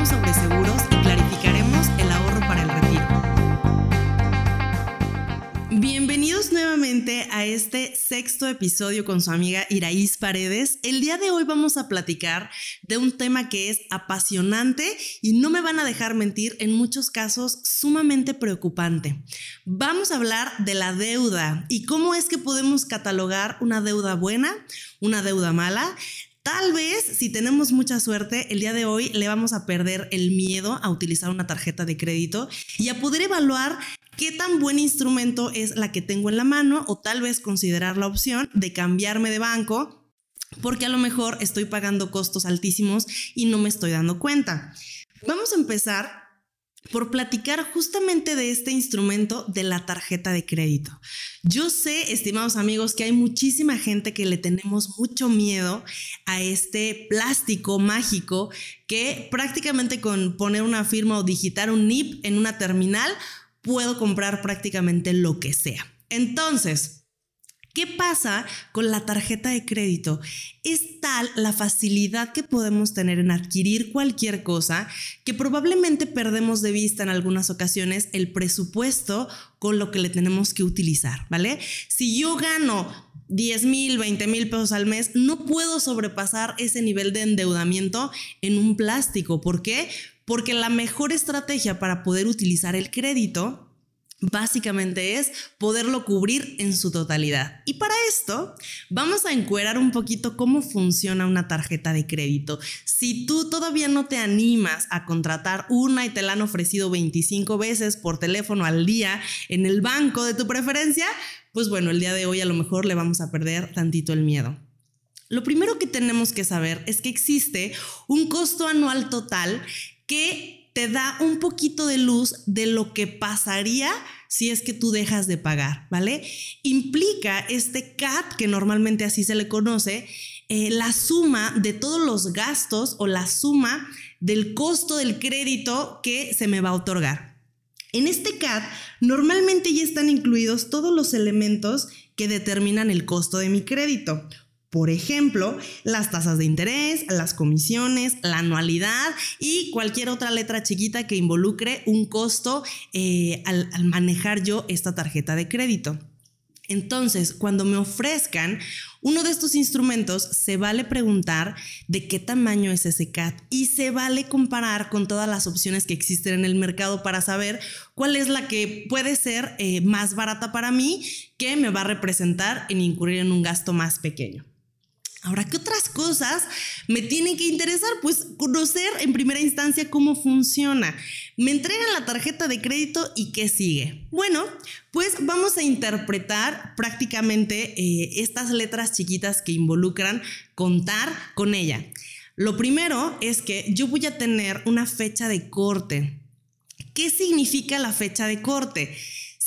hablaremos sobre seguros y clarificaremos el ahorro para el retiro. Bienvenidos nuevamente a este sexto episodio con su amiga Iraís Paredes. El día de hoy vamos a platicar de un tema que es apasionante y no me van a dejar mentir, en muchos casos sumamente preocupante. Vamos a hablar de la deuda y cómo es que podemos catalogar una deuda buena, una deuda mala. Tal vez, si tenemos mucha suerte, el día de hoy le vamos a perder el miedo a utilizar una tarjeta de crédito y a poder evaluar qué tan buen instrumento es la que tengo en la mano o tal vez considerar la opción de cambiarme de banco porque a lo mejor estoy pagando costos altísimos y no me estoy dando cuenta. Vamos a empezar por platicar justamente de este instrumento de la tarjeta de crédito. Yo sé, estimados amigos, que hay muchísima gente que le tenemos mucho miedo a este plástico mágico que prácticamente con poner una firma o digitar un NIP en una terminal puedo comprar prácticamente lo que sea. Entonces, ¿Qué pasa con la tarjeta de crédito? Es tal la facilidad que podemos tener en adquirir cualquier cosa que probablemente perdemos de vista en algunas ocasiones el presupuesto con lo que le tenemos que utilizar, ¿vale? Si yo gano 10 mil, 20 mil pesos al mes, no puedo sobrepasar ese nivel de endeudamiento en un plástico. ¿Por qué? porque la mejor estrategia para poder utilizar el crédito básicamente es poderlo cubrir en su totalidad. Y para esto vamos a encuerar un poquito cómo funciona una tarjeta de crédito. Si tú todavía no te animas a contratar una y te la han ofrecido 25 veces por teléfono al día en el banco de tu preferencia, pues bueno, el día de hoy a lo mejor le vamos a perder tantito el miedo. Lo primero que tenemos que saber es que existe un costo anual total que te da un poquito de luz de lo que pasaría si es que tú dejas de pagar, ¿vale? Implica este CAT, que normalmente así se le conoce, eh, la suma de todos los gastos o la suma del costo del crédito que se me va a otorgar. En este CAT normalmente ya están incluidos todos los elementos que determinan el costo de mi crédito. Por ejemplo, las tasas de interés, las comisiones, la anualidad y cualquier otra letra chiquita que involucre un costo eh, al, manejar yo esta tarjeta de crédito. Entonces, cuando me ofrezcan uno de estos instrumentos, se vale preguntar de qué tamaño es ese CAT y se vale comparar con todas las opciones que existen en el mercado para saber cuál es la que puede ser eh, más barata para mí, que me va a representar en incurrir en un gasto más pequeño. Ahora, ¿qué otras cosas me tienen que interesar? Pues conocer en primera instancia cómo funciona. Me entregan la tarjeta de crédito y qué sigue. Bueno, pues vamos a interpretar prácticamente eh, estas letras chiquitas que involucran contar con ella. Lo primero es que yo voy a tener una fecha de corte. ¿Qué significa la fecha de corte?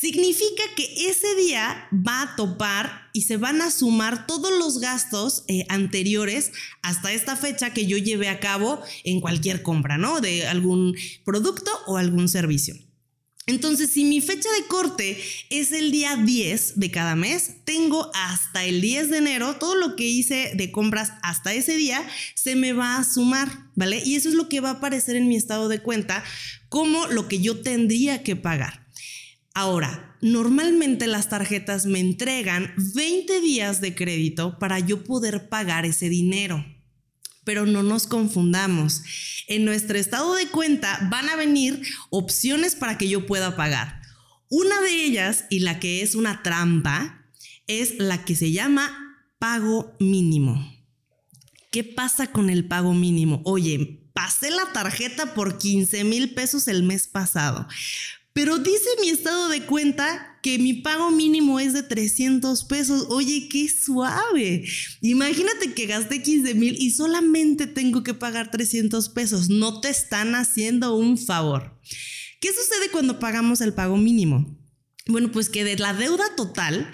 Significa que ese día va a topar y se van a sumar todos los gastos eh, anteriores hasta esta fecha que yo llevé a cabo en cualquier compra, ¿no? De algún producto o algún servicio. Entonces, si mi fecha de corte es el día 10 de cada mes, tengo hasta el 10 de enero, todo lo que hice de compras hasta ese día se me va a sumar, ¿vale? Y eso es lo que va a aparecer en mi estado de cuenta como lo que yo tendría que pagar. Ahora, normalmente las tarjetas me entregan 20 días de crédito para yo poder pagar ese dinero. Pero no nos confundamos. En nuestro estado de cuenta van a venir opciones para que yo pueda pagar. Una de ellas, y la que es una trampa, es la que se llama pago mínimo. ¿Qué pasa con el pago mínimo? Oye, pasé la tarjeta por 15 mil pesos el mes pasado, pero dice mi estado de cuenta que mi pago mínimo es de 300 pesos. Oye, qué suave. Imagínate que gasté 15 mil y solamente tengo que pagar 300 pesos. No te están haciendo un favor. ¿Qué sucede cuando pagamos el pago mínimo? Bueno, pues que de la deuda total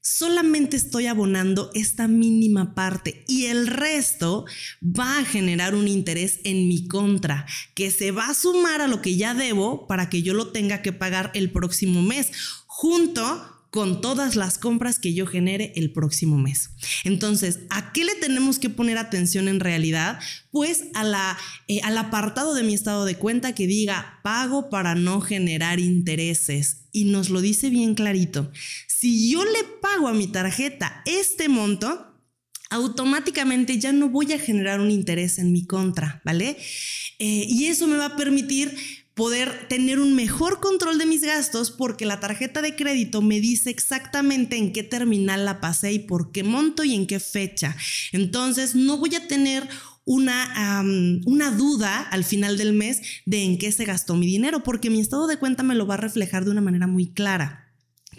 solamente estoy abonando esta mínima parte y el resto va a generar un interés en mi contra que se va a sumar a lo que ya debo para que yo lo tenga que pagar el próximo mes junto con todas las compras que yo genere el próximo mes. Entonces, ¿a qué le tenemos que poner atención en realidad? Pues a la, eh, al apartado de mi estado de cuenta que diga pago para no generar intereses. Y nos lo dice bien clarito. Si yo le pago a mi tarjeta este monto, automáticamente ya no voy a generar un interés en mi contra, ¿vale? Eh, y eso me va a permitir poder tener un mejor control de mis gastos porque la tarjeta de crédito me dice exactamente en qué terminal la pasé y por qué monto y en qué fecha. Entonces no voy a tener una, una duda al final del mes de en qué se gastó mi dinero porque mi estado de cuenta me lo va a reflejar de una manera muy clara.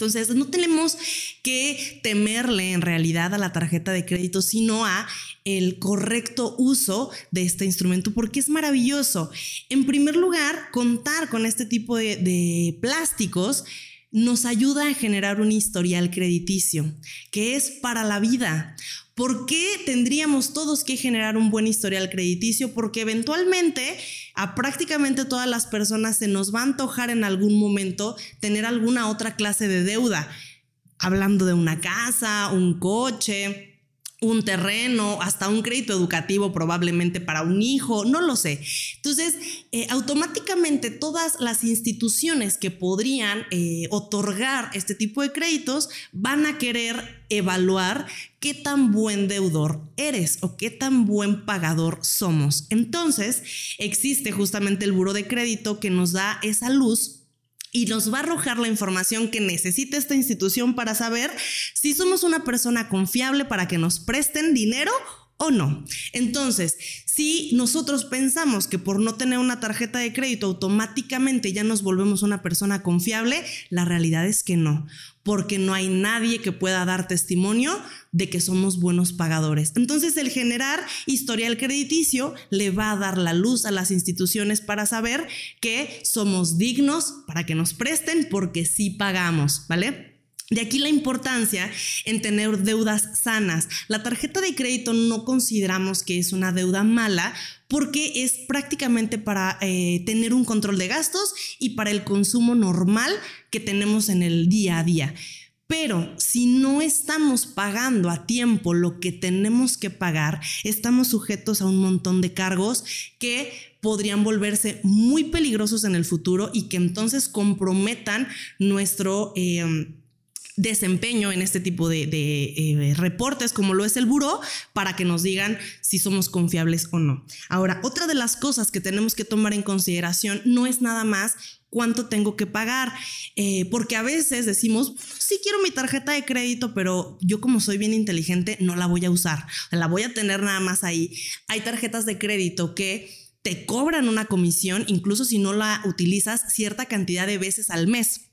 Entonces, no tenemos que temerle en realidad a la tarjeta de crédito, sino a el correcto uso de este instrumento, porque es maravilloso. En primer lugar, contar con este tipo de, de plásticos nos ayuda a generar un historial crediticio, que es para la vida. ¿Por qué tendríamos todos que generar un buen historial crediticio? Porque eventualmente a prácticamente todas las personas se nos va a antojar en algún momento tener alguna otra clase de deuda, hablando de una casa, un coche, un terreno, hasta un crédito educativo probablemente para un hijo, no lo sé. Entonces, eh, automáticamente todas las instituciones que podrían eh, otorgar este tipo de créditos van a querer evaluar qué tan buen deudor eres o qué tan buen pagador somos. Entonces, existe justamente el buro de crédito que nos da esa luz y nos va a arrojar la información que necesita esta institución para saber si somos una persona confiable para que nos presten dinero o no. Entonces, si nosotros pensamos que por no tener una tarjeta de crédito automáticamente ya nos volvemos una persona confiable, la realidad es que no, porque no hay nadie que pueda dar testimonio de que somos buenos pagadores. Entonces, el generar historial crediticio le va a dar la luz a las instituciones para saber que somos dignos para que nos presten porque sí pagamos, ¿vale? De aquí la importancia en tener deudas sanas. La tarjeta de crédito no consideramos que es una deuda mala porque es prácticamente para eh, tener un control de gastos y para el consumo normal que tenemos en el día a día. Pero si no estamos pagando a tiempo lo que tenemos que pagar, estamos sujetos a un montón de cargos que podrían volverse muy peligrosos en el futuro y que entonces comprometan nuestro... Eh, desempeño en este tipo de, eh, reportes como lo es el buró para que nos digan si somos confiables o no. Ahora, otra de las cosas que tenemos que tomar en consideración no es nada más cuánto tengo que pagar, eh, porque a veces decimos, sí quiero mi tarjeta de crédito, pero yo como soy bien inteligente no la voy a usar, la voy a tener nada más ahí. Hay tarjetas de crédito que te cobran una comisión, incluso si no la utilizas cierta cantidad de veces al mes.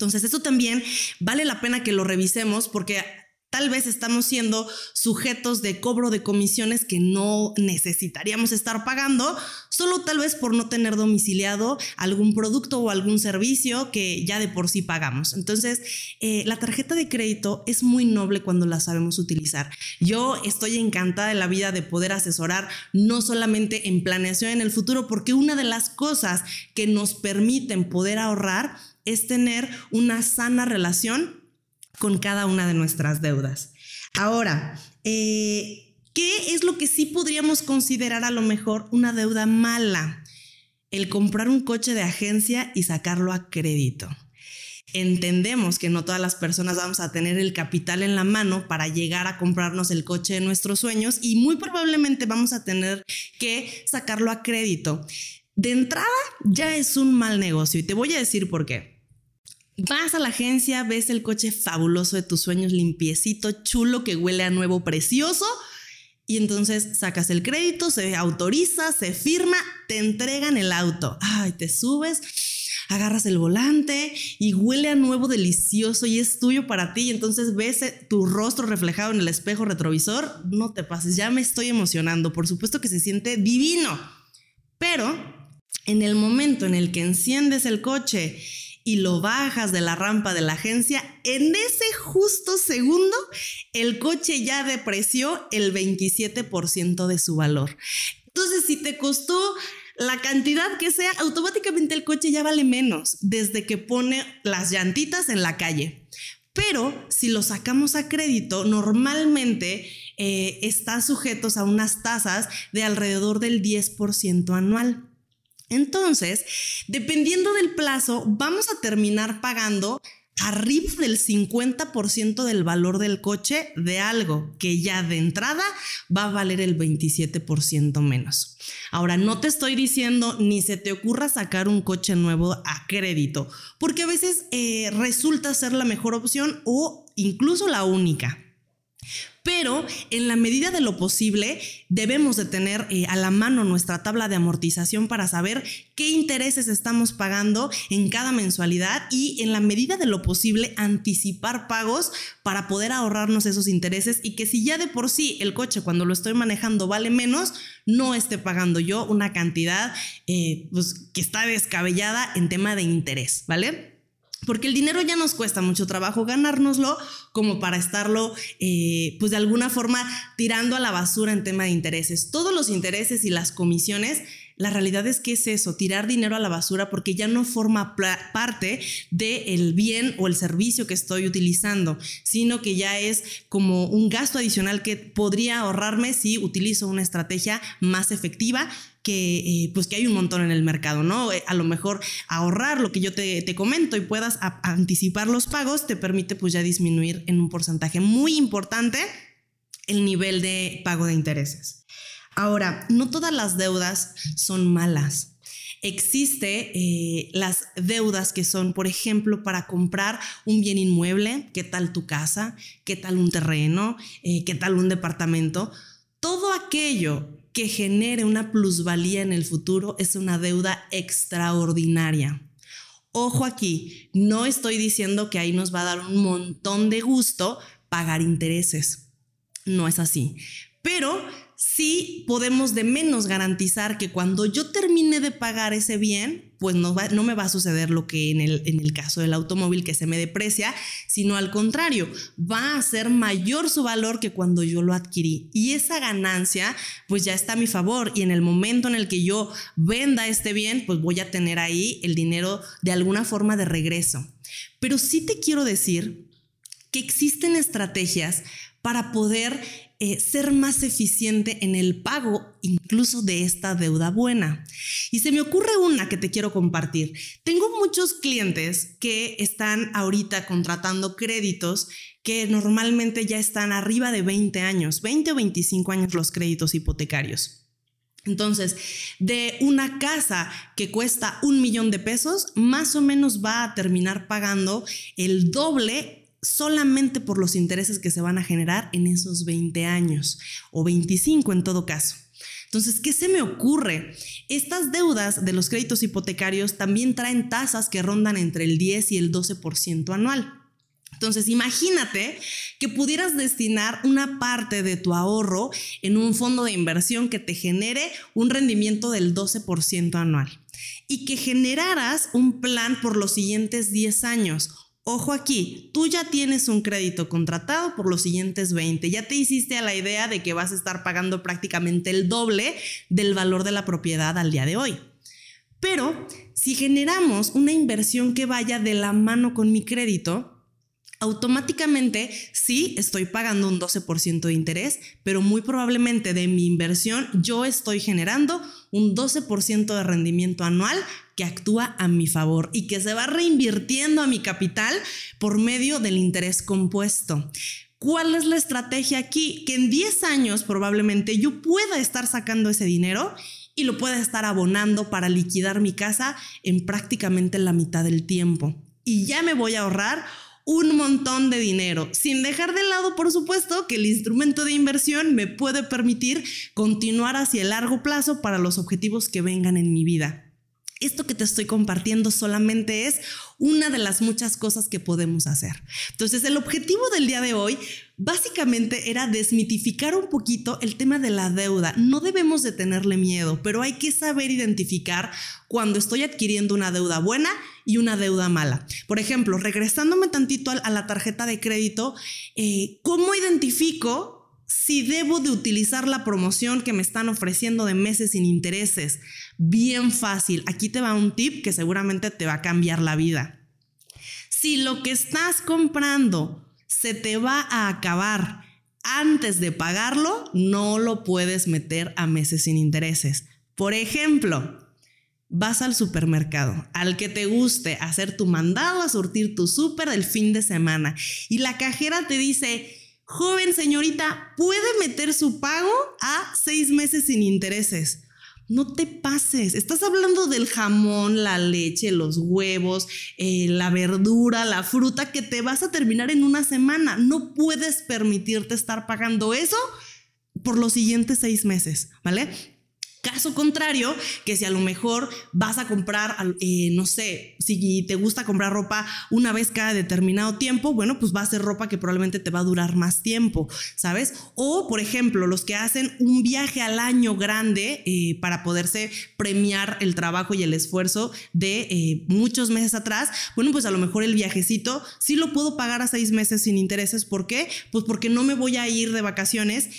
Entonces, eso también vale la pena que lo revisemos porque Tal vez estamos siendo sujetos de cobro de comisiones que no necesitaríamos estar pagando, solo tal vez por no tener domiciliado algún producto o algún servicio que ya de por sí pagamos. Entonces, eh, la tarjeta de crédito es muy noble cuando la sabemos utilizar. Yo estoy encantada de la vida de poder asesorar no solamente en planeación en el futuro, porque una de las cosas que nos permiten poder ahorrar es tener una sana relación con cada una de nuestras deudas. Ahora, eh, ¿qué es lo que sí podríamos considerar a lo mejor una deuda mala? El comprar un coche de agencia y sacarlo a crédito. Entendemos que no todas las personas vamos a tener el capital en la mano para llegar a comprarnos el coche de nuestros sueños y muy probablemente vamos a tener que sacarlo a crédito. De entrada ya es un mal negocio y te voy a decir por qué. Vas a la agencia, ves el coche fabuloso de tus sueños, limpiecito, chulo, que huele a nuevo, precioso. Y entonces sacas el crédito, se autoriza, se firma, te entregan el auto. Ay, te subes, agarras el volante y huele a nuevo delicioso y es tuyo para ti. Y entonces ves eh, tu rostro reflejado en el espejo retrovisor. No te pases, ya me estoy emocionando. Por supuesto que se siente divino. Pero en el momento en el que enciendes el coche y lo bajas de la rampa de la agencia, en ese justo segundo el coche ya depreció el 27% de su valor. Entonces, si te costó la cantidad que sea, automáticamente el coche ya vale menos desde que pone las llantitas en la calle. Pero si lo sacamos a crédito, normalmente eh, están sujetos a unas tasas de alrededor del 10% anual. Entonces, dependiendo del plazo, vamos a terminar pagando arriba del 50% del valor del coche de algo que ya de entrada va a valer el 27% menos. Ahora, no te estoy diciendo ni se te ocurra sacar un coche nuevo a crédito, porque a veces eh, resulta ser la mejor opción o incluso la única pero en la medida de lo posible debemos de tener eh, a la mano nuestra tabla de amortización para saber qué intereses estamos pagando en cada mensualidad y en la medida de lo posible anticipar pagos para poder ahorrarnos esos intereses y que si ya de por sí el coche cuando lo estoy manejando vale menos, no esté pagando yo una cantidad eh, pues, que está descabellada en tema de interés, ¿vale? Porque el dinero ya nos cuesta mucho trabajo ganárnoslo como para estarlo, eh, pues de alguna forma, tirando a la basura en tema de intereses. Todos los intereses y las comisiones, la realidad es que es eso, tirar dinero a la basura porque ya no forma parte del bien o el servicio que estoy utilizando, sino que ya es como un gasto adicional que podría ahorrarme si utilizo una estrategia más efectiva que eh, pues que hay un montón en el mercado, ¿no? Eh, a lo mejor ahorrar lo que yo te, comento y puedas anticipar los pagos te permite pues ya disminuir en un porcentaje muy importante el nivel de pago de intereses. Ahora, no todas las deudas son malas. Existe eh, las deudas que son, por ejemplo, para comprar un bien inmueble, qué tal tu casa, qué tal un terreno, qué tal un departamento. Todo aquello que genere una plusvalía en el futuro es una deuda extraordinaria. Ojo aquí, no estoy diciendo que ahí nos va a dar un montón de gusto pagar intereses. No es así. Pero sí podemos de menos garantizar que cuando yo termine de pagar ese bien, pues no, no me va a suceder lo que en el, en el caso del automóvil que se me deprecia, sino al contrario, va a ser mayor su valor que cuando yo lo adquirí. Y esa ganancia pues ya está a mi favor y en el momento en el que yo venda este bien, pues voy a tener ahí el dinero de alguna forma de regreso. Pero sí te quiero decir que existen estrategias para poder eh, ser más eficiente en el pago incluso de esta deuda buena. Y se me ocurre una que te quiero compartir. Tengo muchos clientes que están ahorita contratando créditos que normalmente ya están arriba de 20 años, 20 o 25 años los créditos hipotecarios. Entonces, de una casa que cuesta un millón de pesos, más o menos va a terminar pagando el doble solamente por los intereses que se van a generar en esos 20 años o 25 en todo caso. Entonces, ¿qué se me ocurre? Estas deudas de los créditos hipotecarios también traen tasas que rondan entre el 10 y el 12% anual. Entonces, imagínate que pudieras destinar una parte de tu ahorro en un fondo de inversión que te genere un rendimiento del 12% anual y que generaras un plan por los siguientes 10 años Ojo aquí, tú ya tienes un crédito contratado por los siguientes 20, ya te hiciste a la idea de que vas a estar pagando prácticamente el doble del valor de la propiedad al día de hoy. Pero si generamos una inversión que vaya de la mano con mi crédito, automáticamente sí estoy pagando un 12% de interés, pero muy probablemente de mi inversión yo estoy generando un 12% de rendimiento anual actúa a mi favor y que se va reinvirtiendo a mi capital por medio del interés compuesto. ¿Cuál es la estrategia aquí? Que en 10 años probablemente yo pueda estar sacando ese dinero y lo pueda estar abonando para liquidar mi casa en prácticamente la mitad del tiempo. Y ya me voy a ahorrar un montón de dinero, sin dejar de lado, por supuesto, que el instrumento de inversión me puede permitir continuar hacia el largo plazo para los objetivos que vengan en mi vida. Esto que te estoy compartiendo solamente es una de las muchas cosas que podemos hacer. Entonces, el objetivo del día de hoy básicamente era desmitificar un poquito el tema de la deuda. No debemos de tenerle miedo, pero hay que saber identificar cuando estoy adquiriendo una deuda buena y una deuda mala. Por ejemplo, regresándome tantito a la tarjeta de crédito, eh, ¿cómo identifico si debo de utilizar la promoción que me están ofreciendo de meses sin intereses. Bien fácil. Aquí te va un tip que seguramente te va a cambiar la vida. Si lo que estás comprando se te va a acabar antes de pagarlo, no lo puedes meter a meses sin intereses. Por ejemplo, vas al supermercado, al que te guste, hacer tu mandado, a surtir tu súper el fin de semana y la cajera te dice, joven señorita, ¿puede meter su pago a seis meses sin intereses? No te pases, estás hablando del jamón, la leche, los huevos, eh, la verdura, la fruta que te vas a terminar en una semana. No puedes permitirte estar pagando eso por los siguientes seis meses, ¿vale? Caso contrario, que si a lo mejor vas a comprar, eh, no sé, si te gusta comprar ropa una vez cada determinado tiempo, bueno, pues va a ser ropa que probablemente te va a durar más tiempo, ¿sabes? O, por ejemplo, los que hacen un viaje al año grande eh, para poderse premiar el trabajo y el esfuerzo de eh, muchos meses atrás, bueno, pues a lo mejor el viajecito sí lo puedo pagar a seis meses sin intereses. ¿Por qué? Pues porque no me voy a ir de vacaciones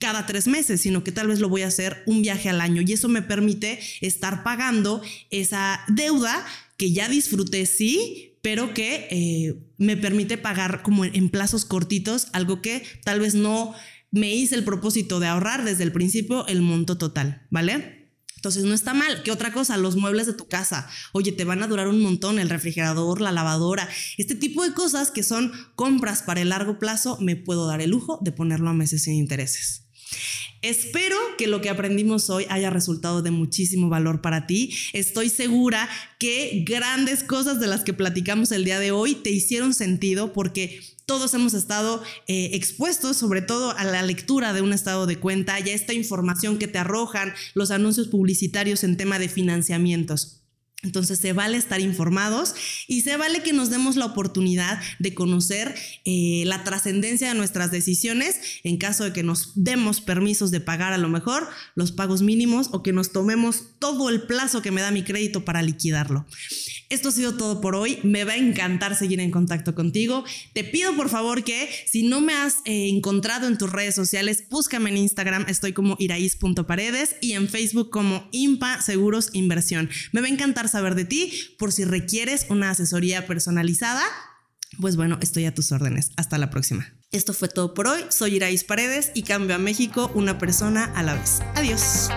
cada tres meses, sino que tal vez lo voy a hacer un viaje al año y eso me permite estar pagando esa deuda que ya disfruté, sí, pero que eh, me permite pagar como en plazos cortitos, algo que tal vez no me hice el propósito de ahorrar desde el principio el monto total, ¿vale? Entonces no está mal. ¿Qué otra cosa? Los muebles de tu casa. Oye, te van a durar un montón, el refrigerador, la lavadora. Este tipo de cosas que son compras para el largo plazo, me puedo dar el lujo de ponerlo a meses sin intereses. Espero que lo que aprendimos hoy haya resultado de muchísimo valor para ti. Estoy segura que grandes cosas de las que platicamos el día de hoy te hicieron sentido porque todos hemos estado eh, expuestos sobre todo a la lectura de un estado de cuenta y a esta información que te arrojan los anuncios publicitarios en tema de financiamientos. Entonces se vale estar informados y se vale que nos demos la oportunidad de conocer eh, la trascendencia de nuestras decisiones en caso de que nos demos permisos de pagar a lo mejor los pagos mínimos o que nos tomemos todo el plazo que me da mi crédito para liquidarlo. Esto ha sido todo por hoy. Me va a encantar seguir en contacto contigo. Te pido por favor que si no me has eh, encontrado en tus redes sociales, búscame en Instagram. Estoy como iraís.paredes y en Facebook como Impa Seguros Inversión. Me va a encantar saber de ti por si requieres una asesoría personalizada. Pues bueno, estoy a tus órdenes. Hasta la próxima. Esto fue todo por hoy. Soy Iraís Paredes y cambio a México una persona a la vez. Adiós.